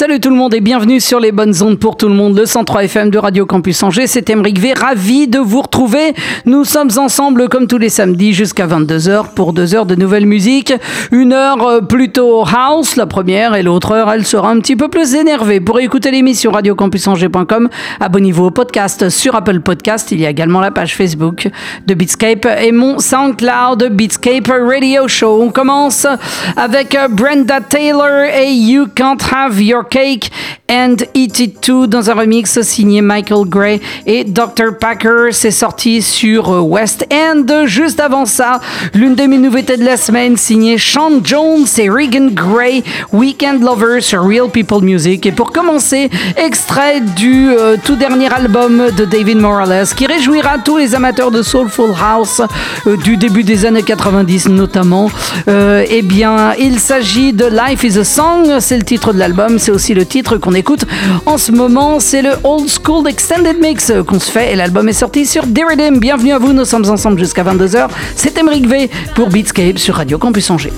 Salut tout le monde et bienvenue sur les bonnes ondes pour tout le monde, le 103 FM de Radio Campus Angers. C'est Emeric V, ravi de vous retrouver. Nous sommes ensemble comme tous les samedis jusqu'à 22h pour deux heures de nouvelle musique. Une heure euh, plutôt house, la première, et l'autre heure, elle sera un petit peu plus énervée. Pour écouter l'émission radiocampusangers.com, abonnez-vous au podcast sur Apple Podcast. Il y a également la page Facebook de Beatscape et mon SoundCloud Beatscape Radio Show. On commence avec euh, Brenda Taylor et You Can't Have Your Cake and Eat It Too dans un remix signé Michael Gray et Dr. Packer. C'est sorti sur euh, West End. Juste avant ça, l'une de mes nouveautés de la semaine signée Sean Jones et Regan Gray, Weekend Lover sur Real People Music. Et pour commencer, extrait du euh, tout dernier album de David Morales qui réjouira tous les amateurs de Soulful House euh, du début des années 90 notamment. eh bien, il s'agit de Life is a Song, c'est le titre de l'album, c'est aussi le titre qu'on écoute en ce moment. C'est le Old School Extended Mix qu'on se fait et l'album est sorti sur Diridim. Bienvenue à vous, nous sommes ensemble jusqu'à 22h. C'est Emeric V pour Beatscape sur Radio Campus Angers.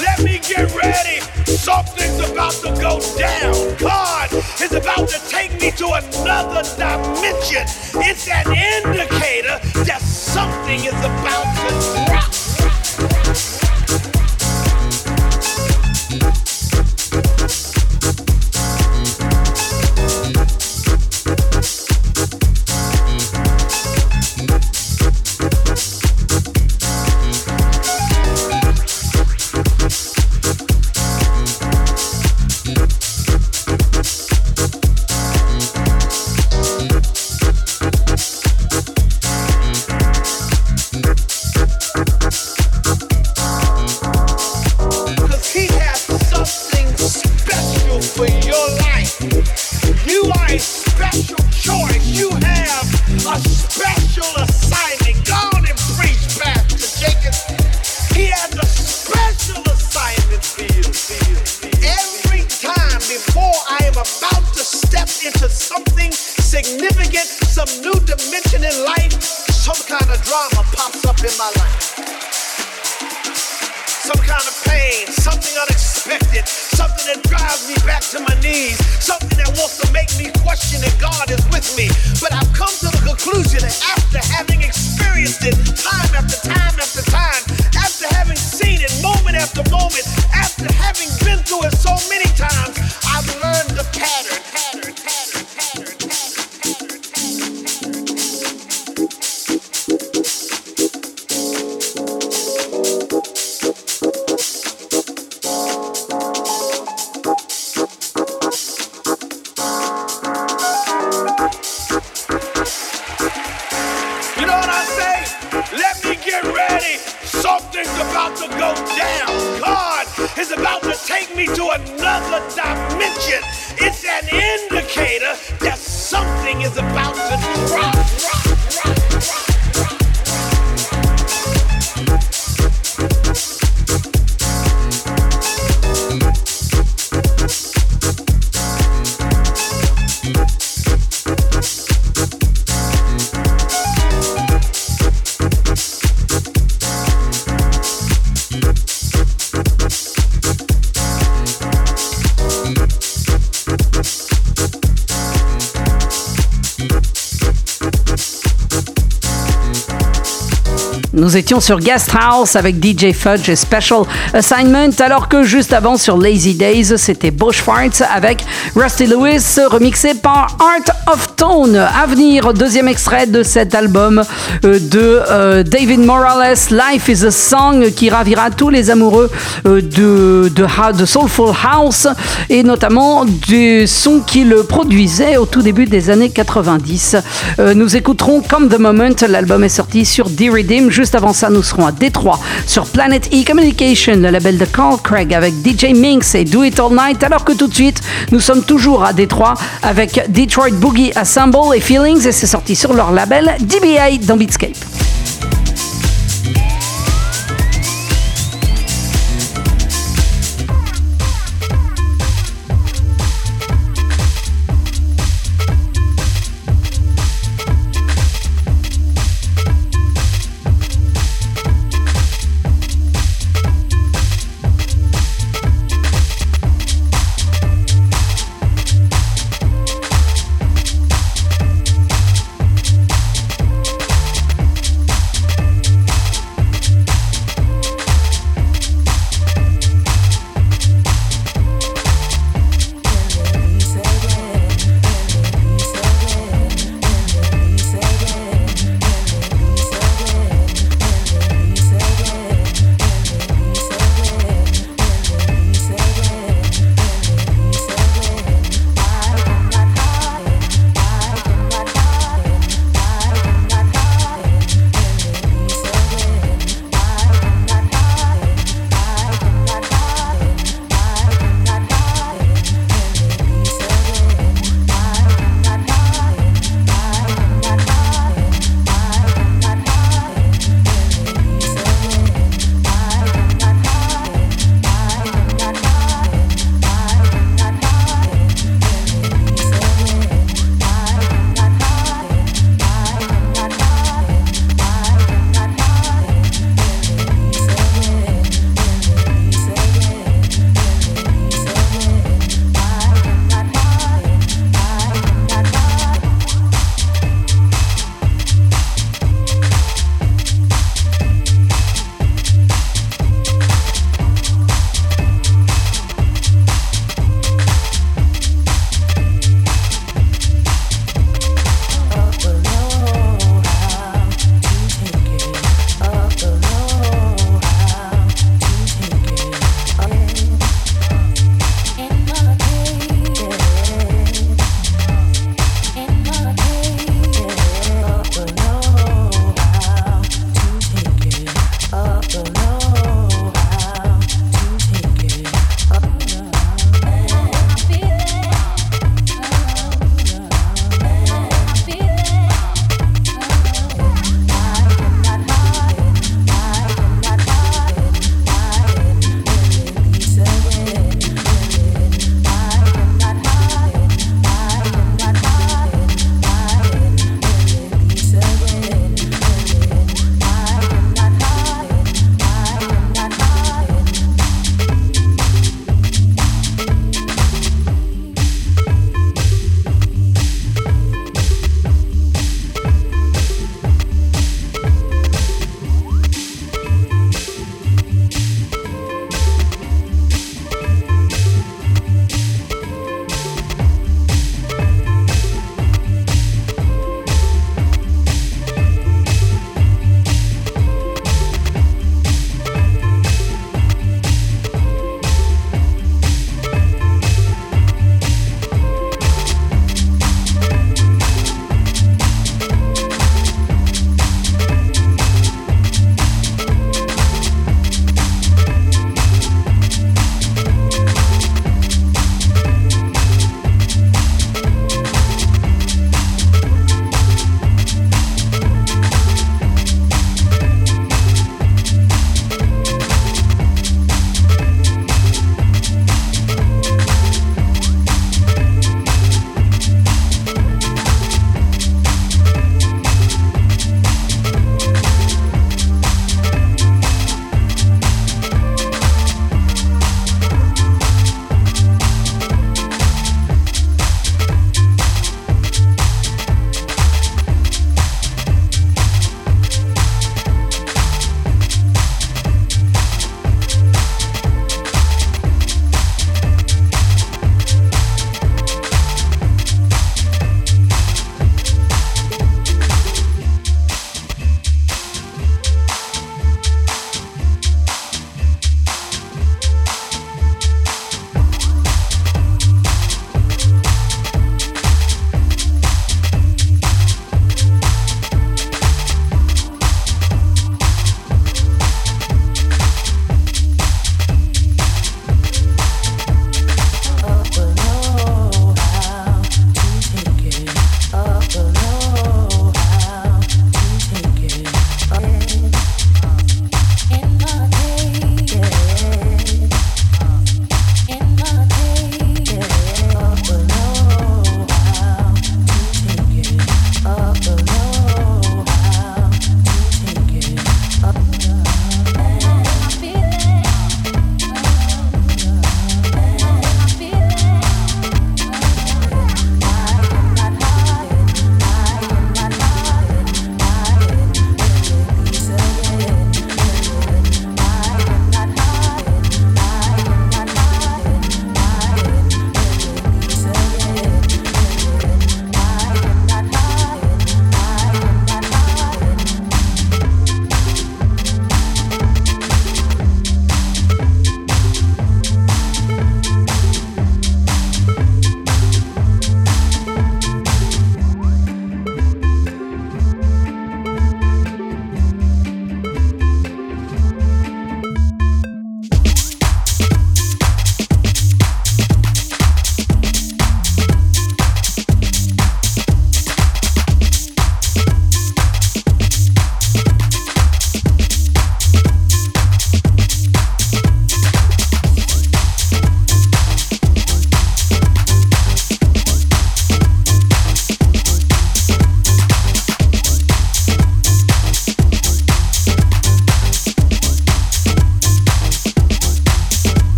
Let me get ready. Something's about to go down. God is about to take me to another dimension. It's an indicator that something is about to happen. Nous étions sur Guest House avec DJ Fudge et Special Assignment, alors que juste avant sur Lazy Days, c'était Bushfarts avec Rusty Lewis, remixé par Art of Tone. À venir, deuxième extrait de cet album euh, de euh, David Morales, Life is a Song, qui ravira tous les amoureux euh, de, de, Soulful House et notamment du son qu'il produisait au tout début des années 90. Euh, nous écouterons Come the Moment, l'album est sorti sur D-Redeem. Juste avant ça, nous serons à Détroit sur Planet E Communication, le label de Carl Craig avec DJ Minx et Do It All Night. Alors que tout de suite, nous sommes toujours à Détroit avec Detroit Boogie Assemble et Feelings et c'est sorti sur leur label DBA dans Beatscape.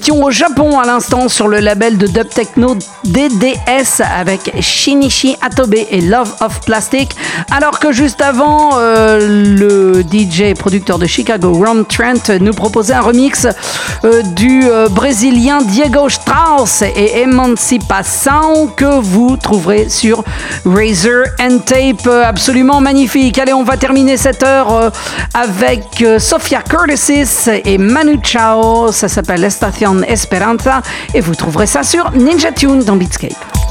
Étions au Japon à l'instant sur le label de dub techno DDS avec Shinichi Atobe et Love of Plastic, alors que juste avant, euh, le DJ et producteur de Chicago, Ron Trent, nous proposait un remix euh, du euh, brésilien Diego Strauss et Emancipação que vous trouverez sur Razor and Tape, absolument magnifique. Allez, on va terminer cette heure avec Sophia Curtis et Manu Chao, ça s'appelle Estación Esperanza et vous trouverez ça sur Ninja Tune dans Beatscape.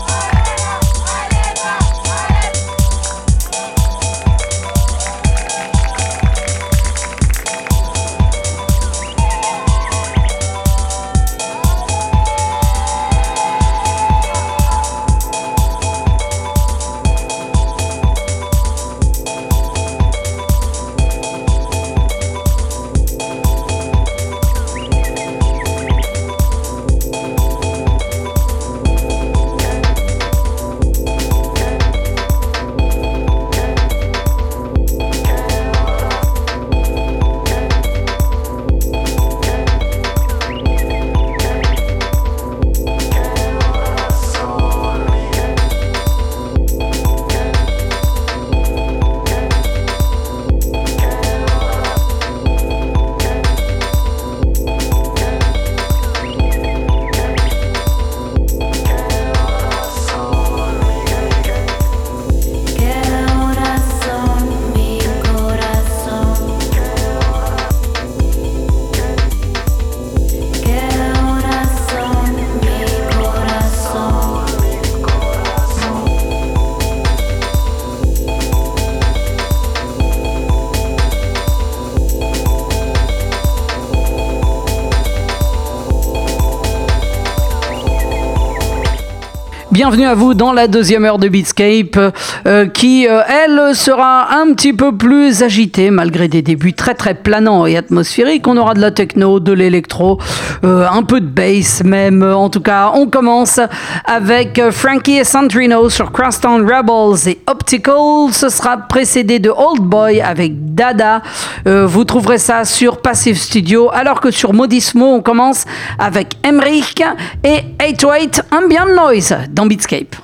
Bienvenue à vous dans la deuxième heure de Beatscape euh, qui, euh, elle, sera un petit peu plus agitée malgré des débuts très très planants et atmosphériques. On aura de la techno, de l'électro, euh, un peu de bass même. En tout cas, on commence avec Frankie et Sandrino sur Crosstown Rebels et Optical. Ce sera précédé de Old Boy avec Dada. vous trouverez ça sur Passive Studio alors que sur Modismo, on commence avec Emmerich et 808 Ambient Noise dans Beatscape.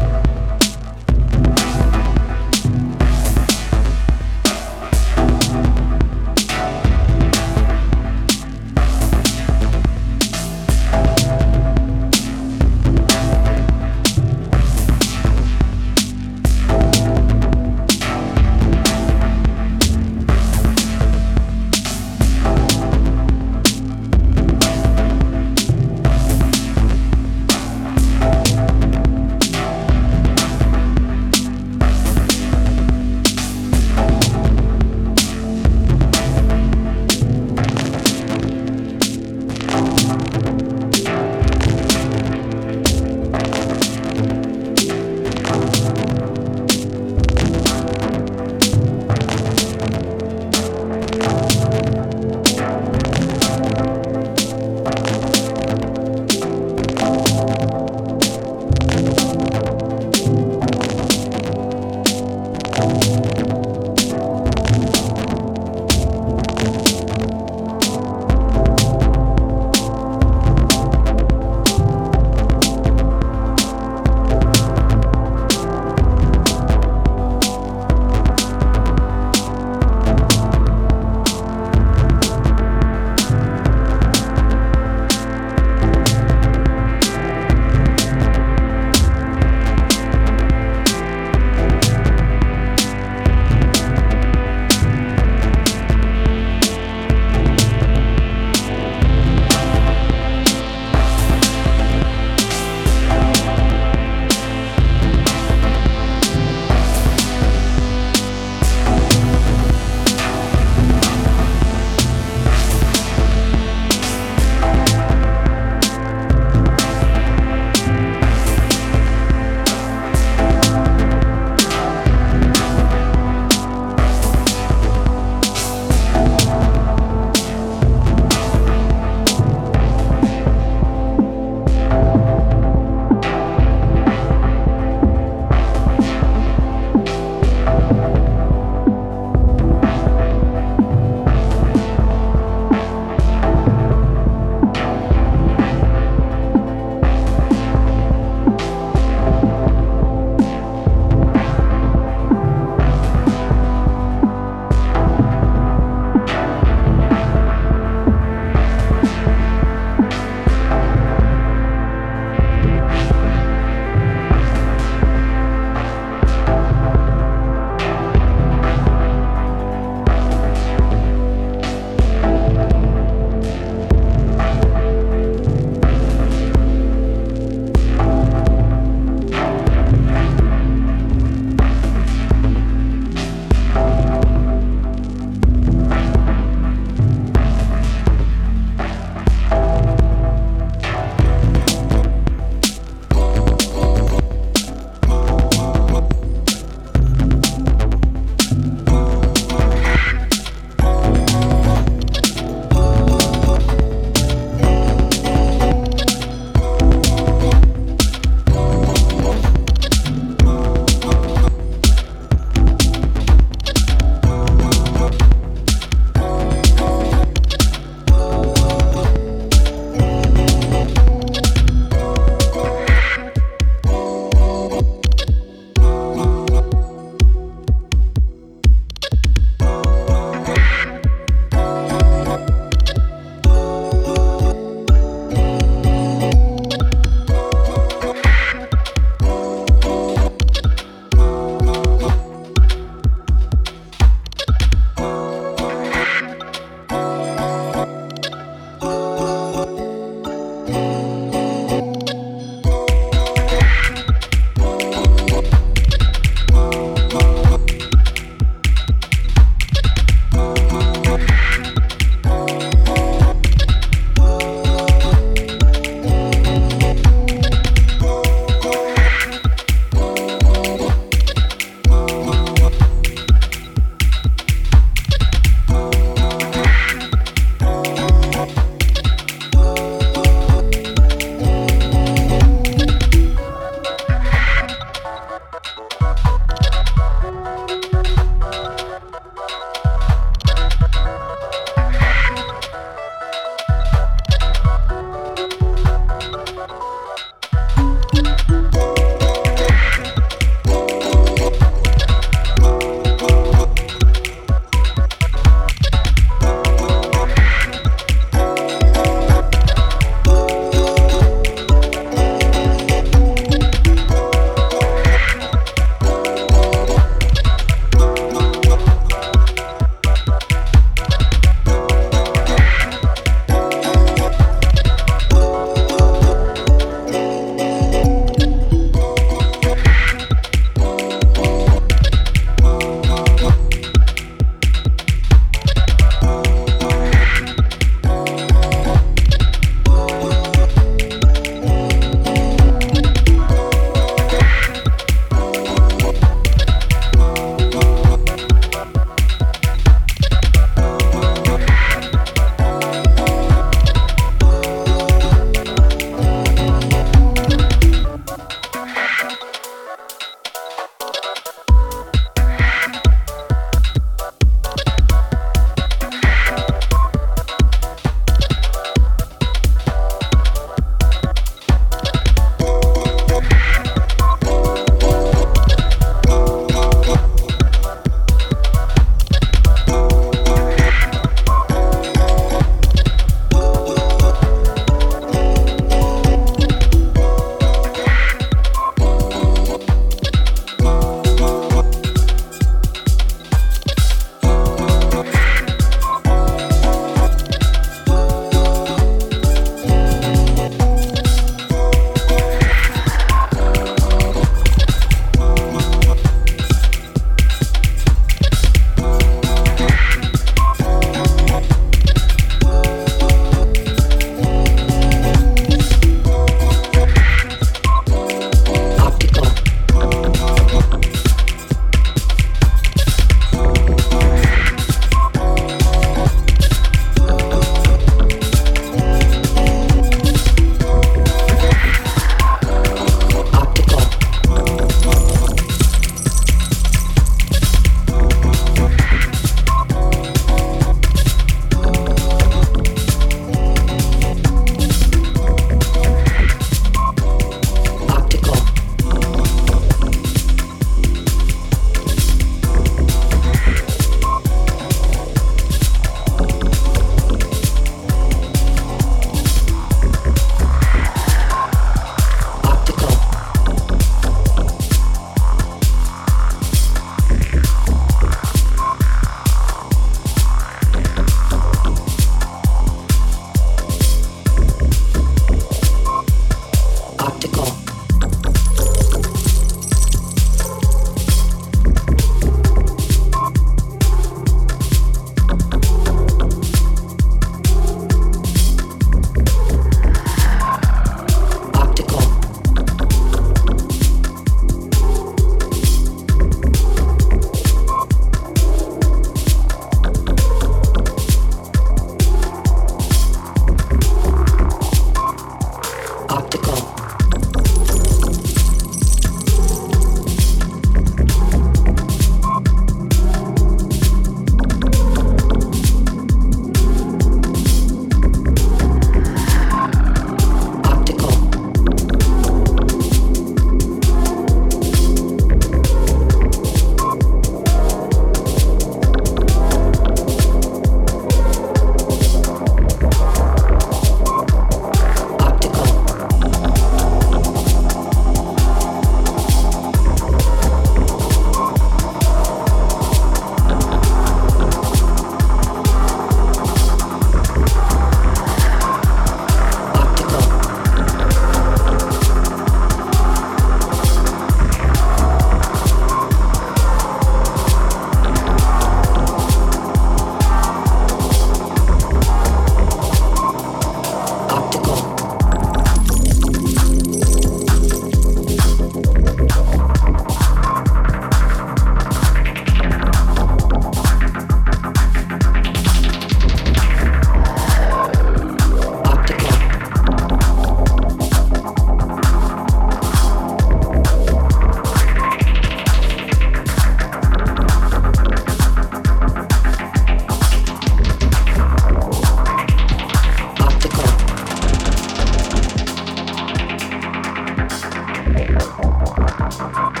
Thank.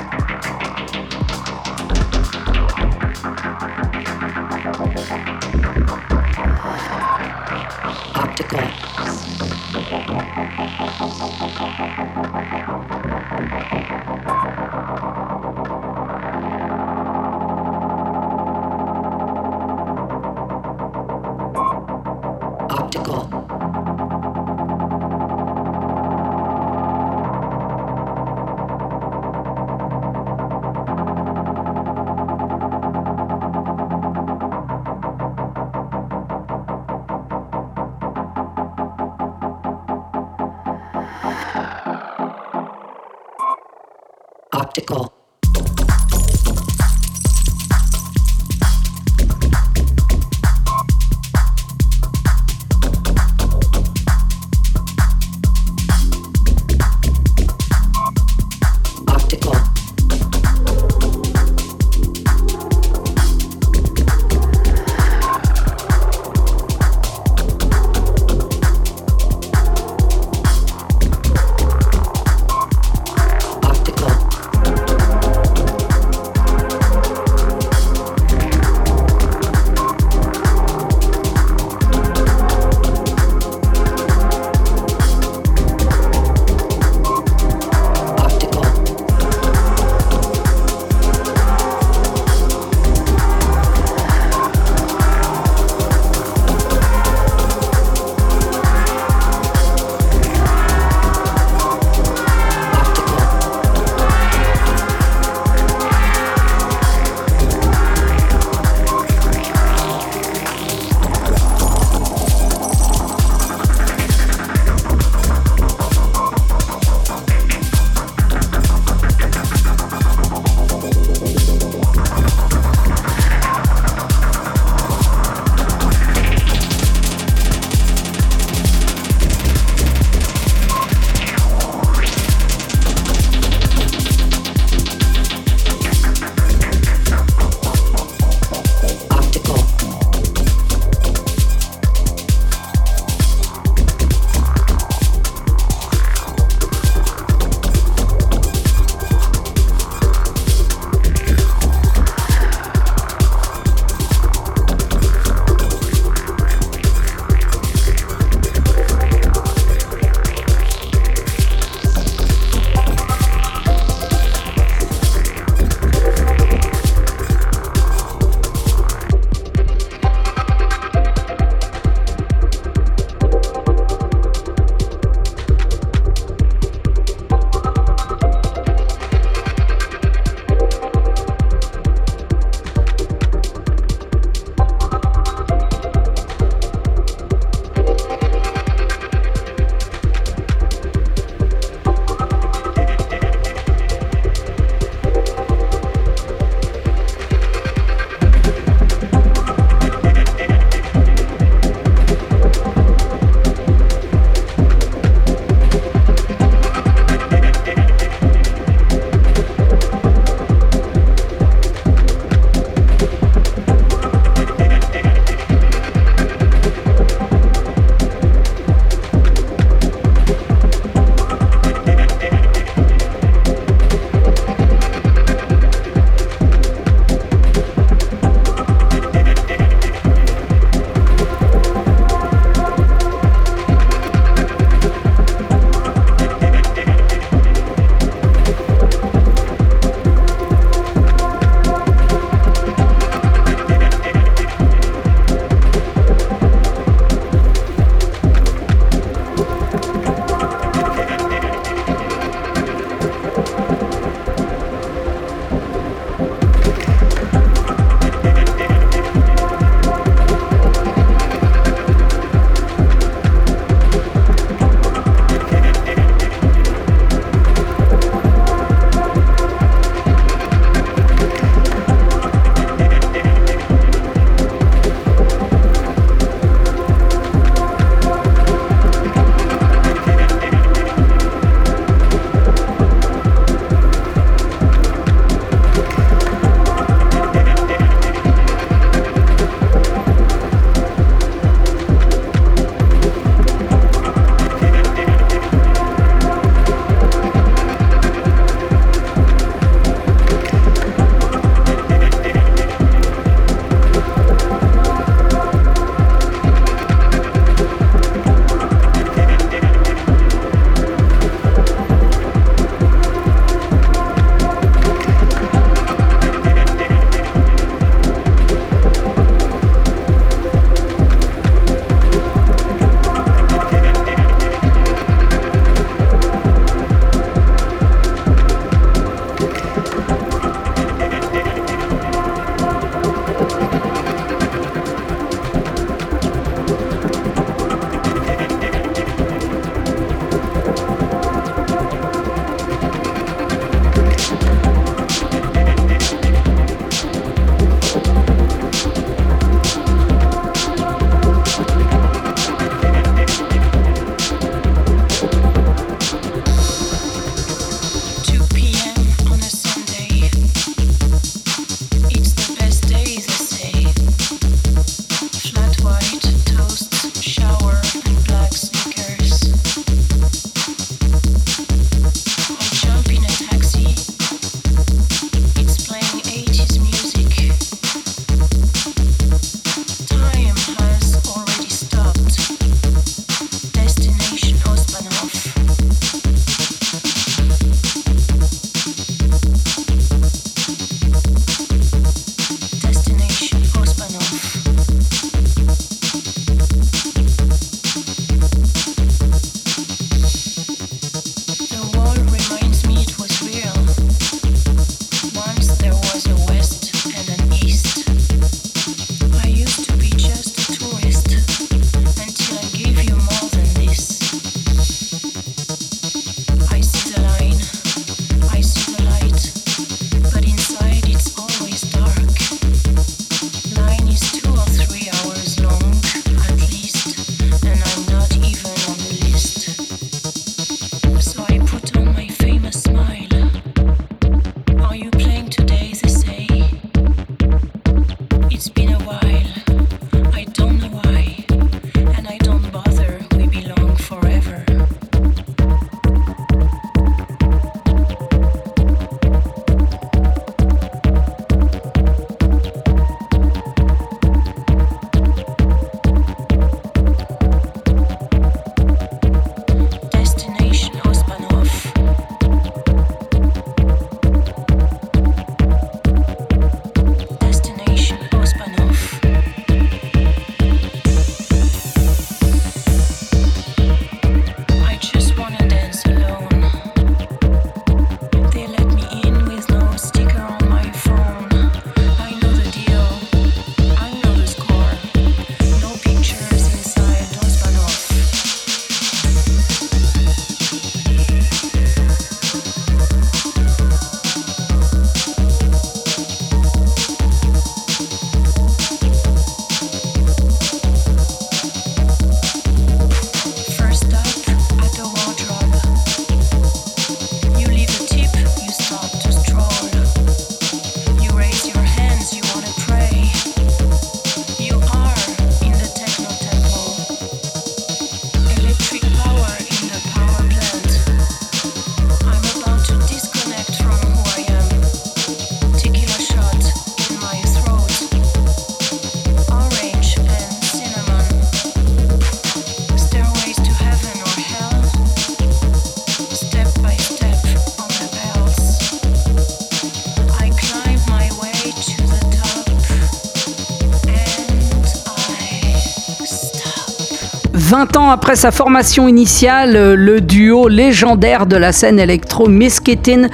Après sa formation initiale, le duo légendaire de la scène électro Miss Kitten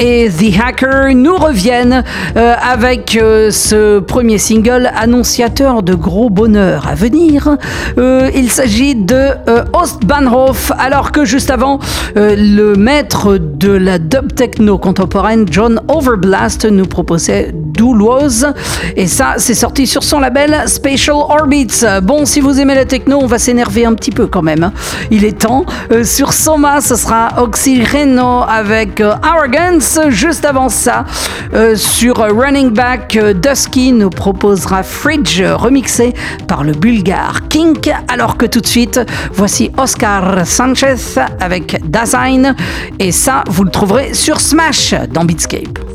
et The Hacker nous reviennent euh, avec euh, ce premier single annonciateur de gros bonheur à venir. Euh, il s'agit de Ostbahnhof, alors que juste avant, le maître de la dub techno contemporaine, John Overblast, nous proposait Douloise. Et ça, c'est sorti sur son label Spatial Orbits. Bon, si vous aimez la techno, on va s'énerver un petit peu quand même. hein. Il est temps. sur Soma, ce sera Oxyreno avec Arrogance. Juste avant ça, euh, sur Running Back, euh, Dusky nous proposera Fridge remixé par le bulgare Kink. Alors que tout de suite, voici Oscar Sanchez avec Dasein. Et ça, vous le trouverez sur Smash dans Beatscape.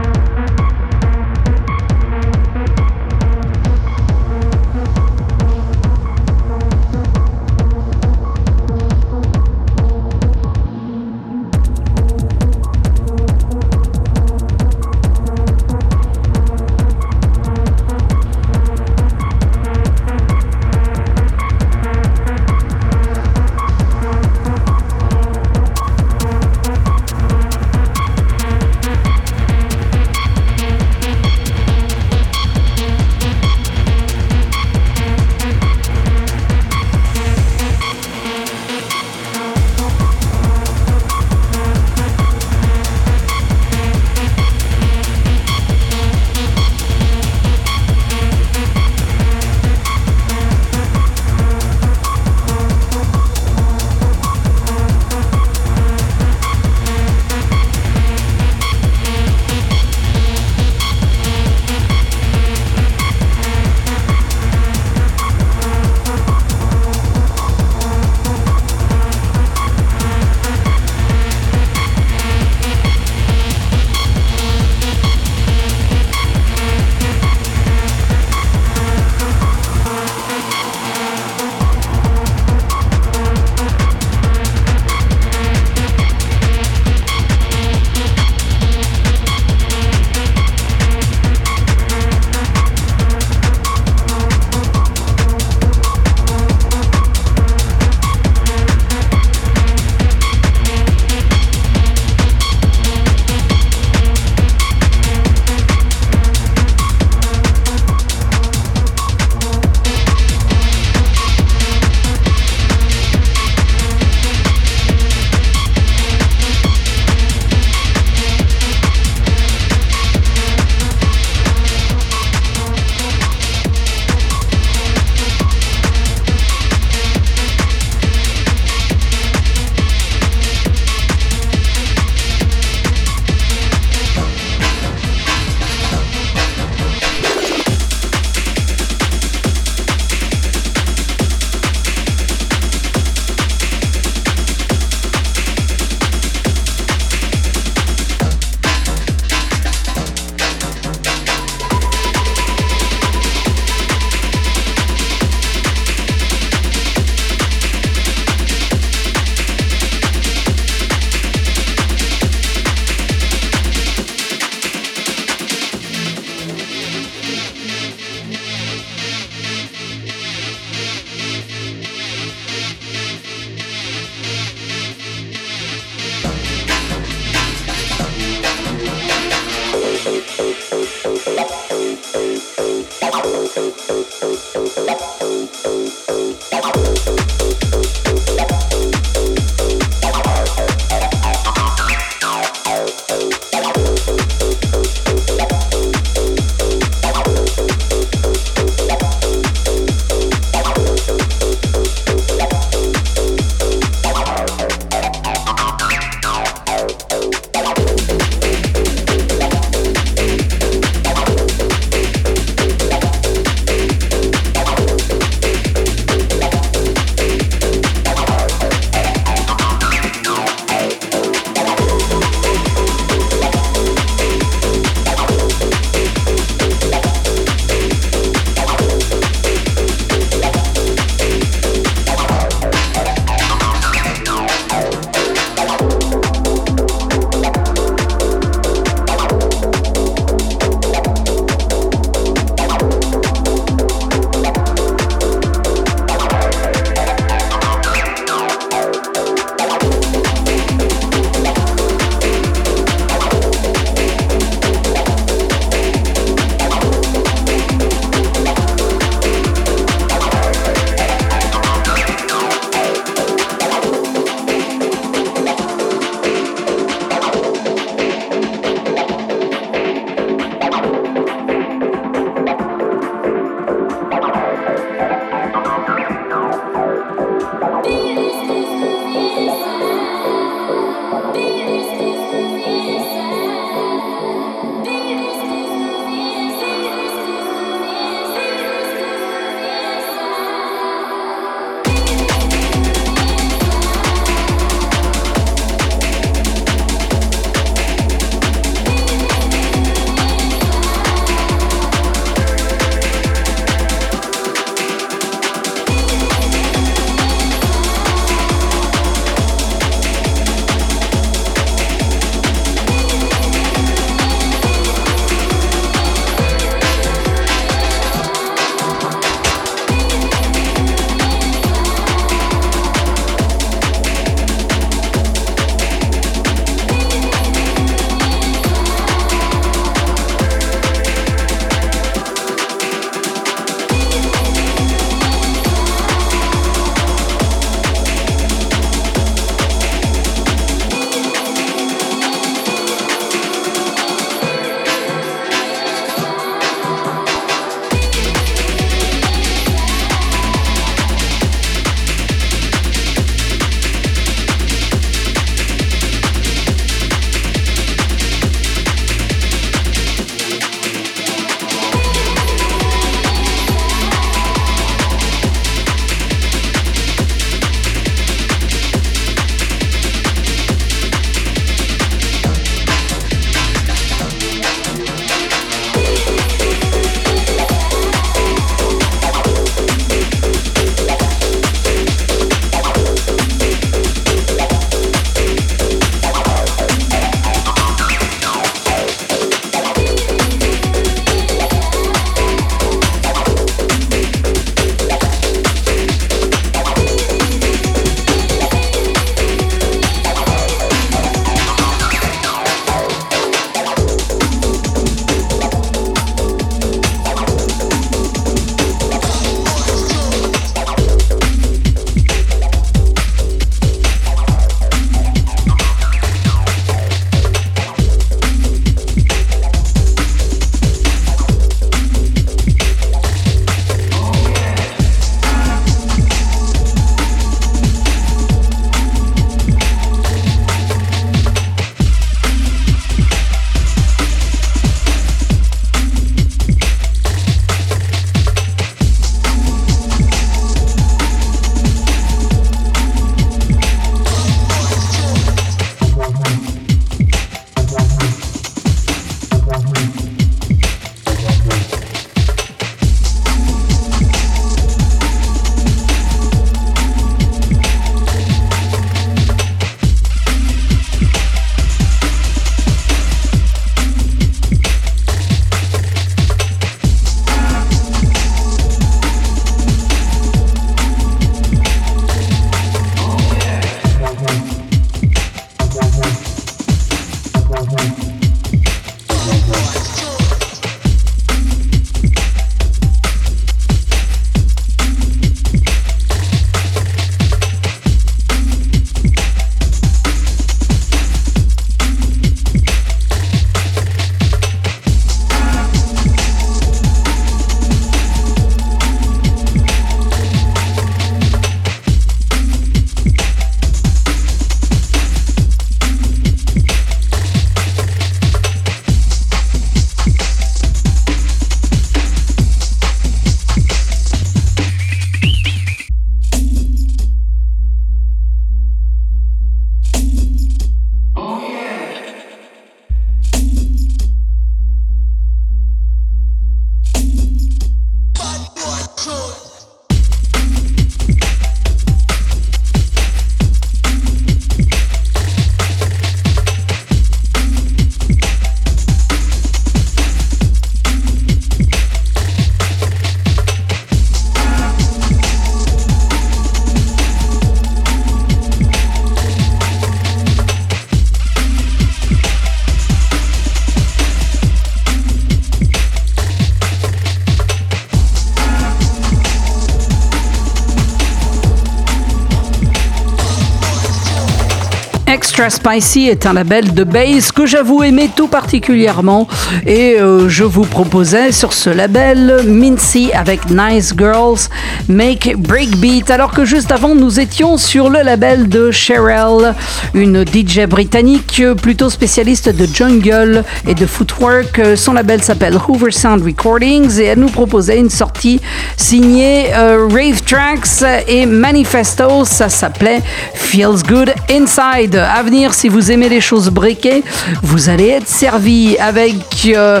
Spicy est un label de bass que j'avoue aimer tout particulièrement. Et euh, je vous proposais sur ce label Mincy avec Nice Girls Make Breakbeat alors que juste avant nous étions sur le label de Cheryl, une DJ britannique plutôt spécialiste de jungle et de footwork. Son label s'appelle Hoover Sound Recordings et elle nous proposait une sortie signée euh, Rave Tracks et Manifesto, ça s'appelait Feels Good Inside à venir, si vous aimez les choses briquées, vous allez être servi avec euh,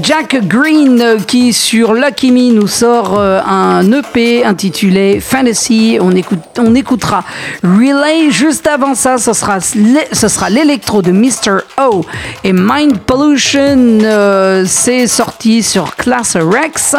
Jack Green qui sur Lucky Me nous sort euh, un EP intitulé Fantasy. On, écoute, on écoutera Relay. Juste avant ça, ce sera, l'électro de Mr. O et Mind Pollution. Euh, c'est sorti sur Class Rex.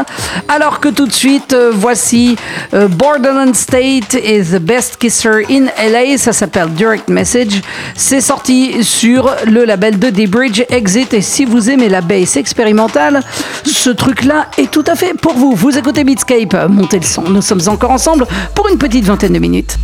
Alors que tout de suite, voici Borderland State is the best kisser in LA. Ça s'appelle Direct Message. C'est sorti sur le label de The Bridge Exit. Et si vous aimez la bass expérimentale, ce truc-là est tout à fait pour vous. Vous écoutez Beatscape, montez le son. Nous sommes encore ensemble pour une petite vingtaine de minutes.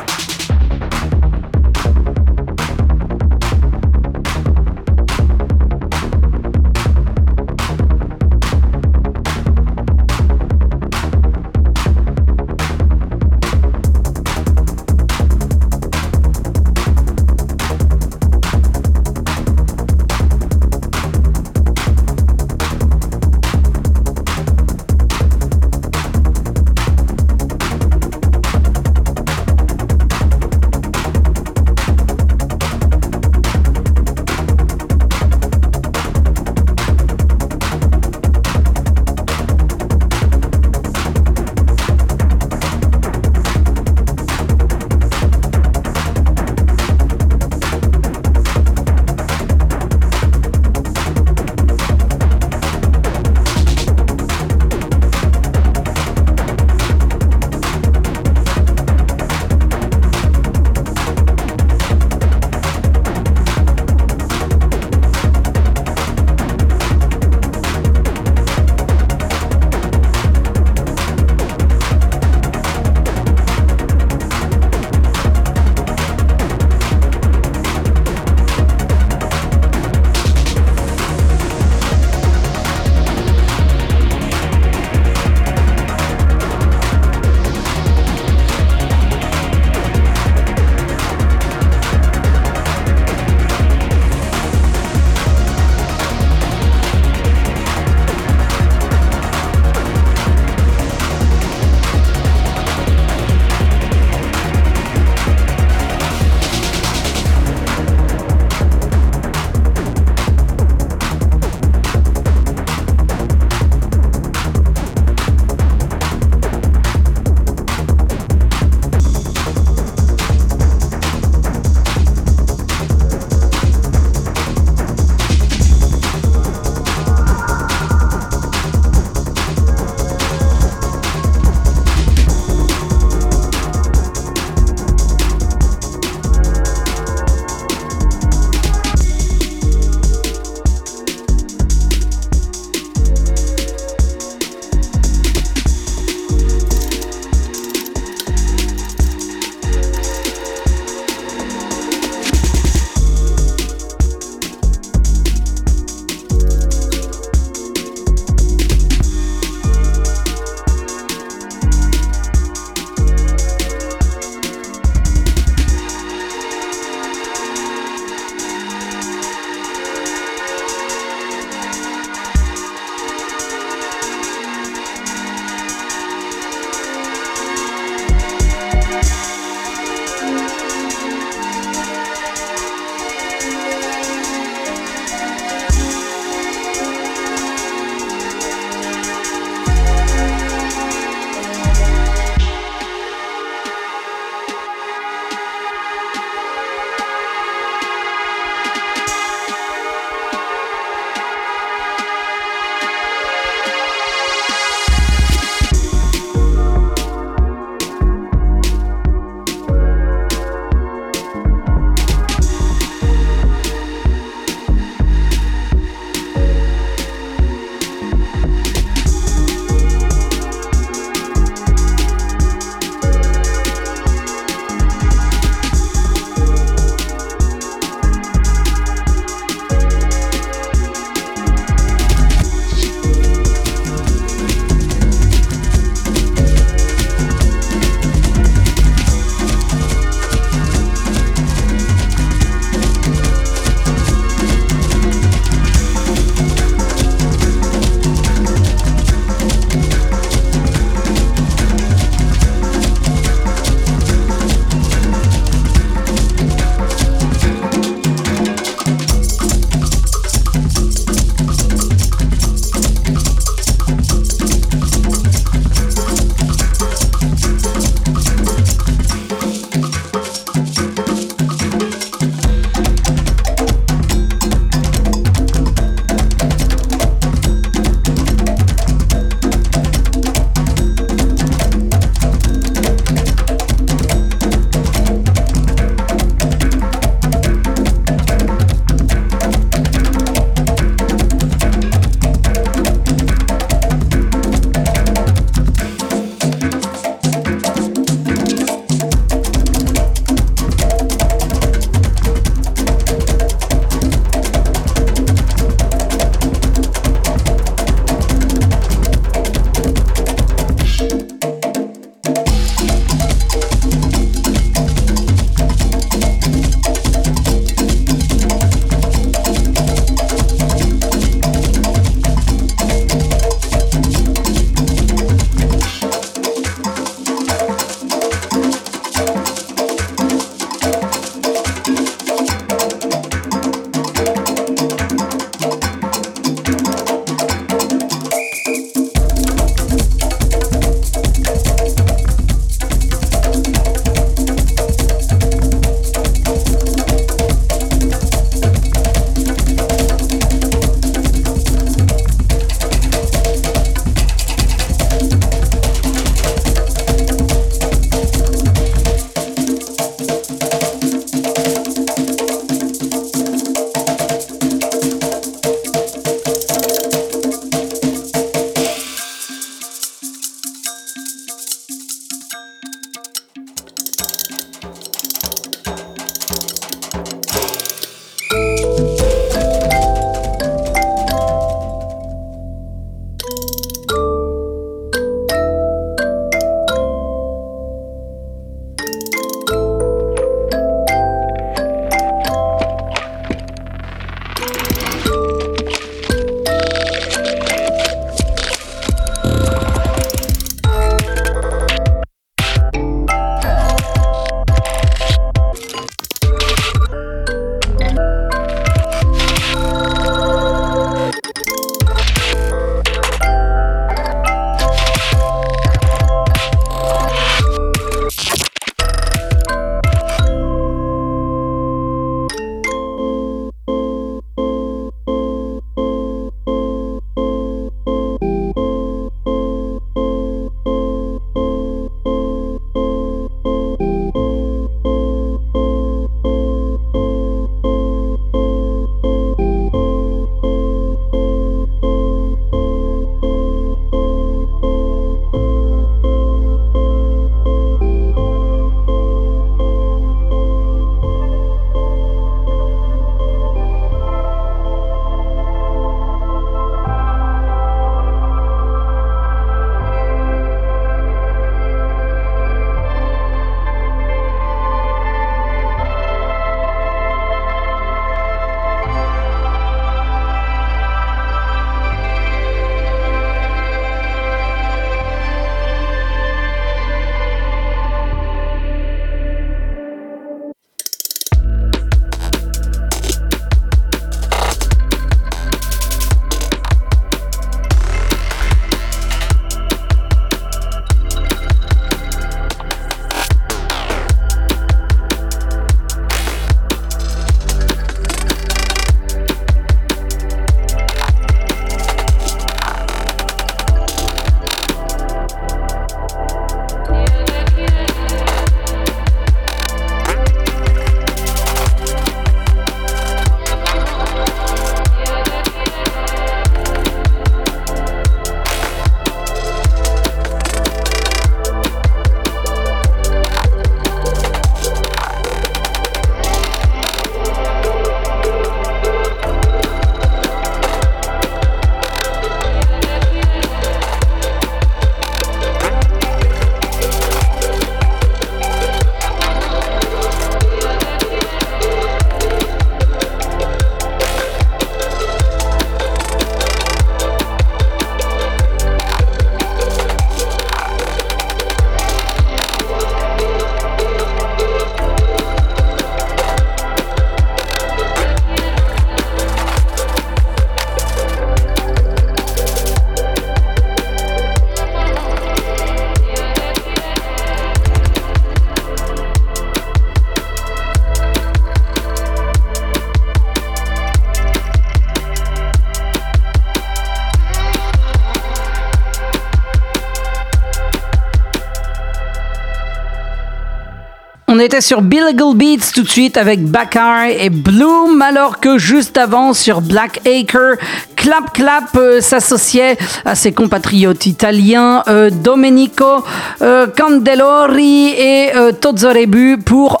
Était sur Billigle Beats tout de suite avec Bakar et Bloom, alors que juste avant sur Black Acre, Clap Clap euh, s'associait à ses compatriotes italiens euh, Domenico euh, Candelori et Tozzorebu pour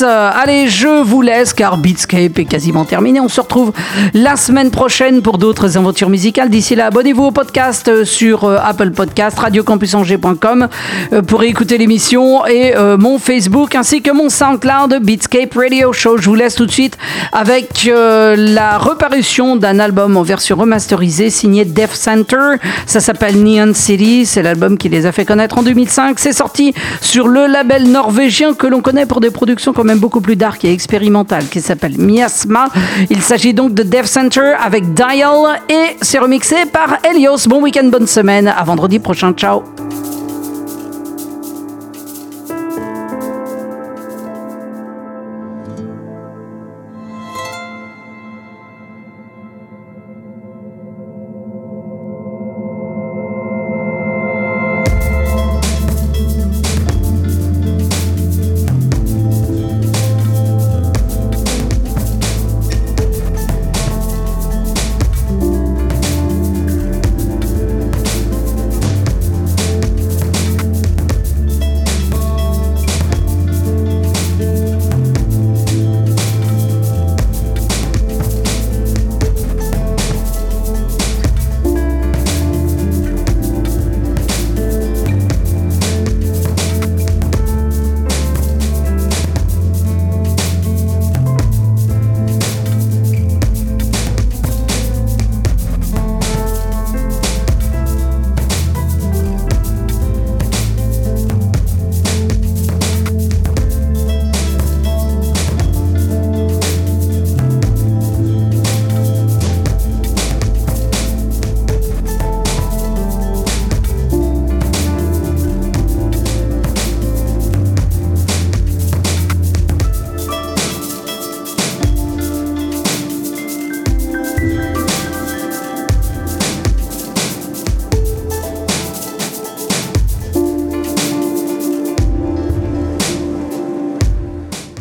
Allez, je vous laisse car Beatscape est quasiment terminé. On se retrouve la semaine prochaine pour d'autres aventures musicales. D'ici là, abonnez-vous au podcast euh, sur euh, Apple Podcast, radiocampusangers.com euh, pour écouter l'émission et mon Facebook ainsi que mon SoundCloud Beatscape Radio Show. Je vous laisse tout de suite avec la reparution d'un album en version remasterisée signé Death Center. Ça s'appelle Neon City. C'est l'album qui les a fait connaître en 2005. C'est sorti sur le label norvégien que l'on connaît pour des productions quand même beaucoup plus dark et expérimentales qui s'appelle Miasma. Il s'agit donc de Death Center avec Dial et c'est remixé par Helios. Bon week-end, bonne semaine. À vendredi prochain. Ciao.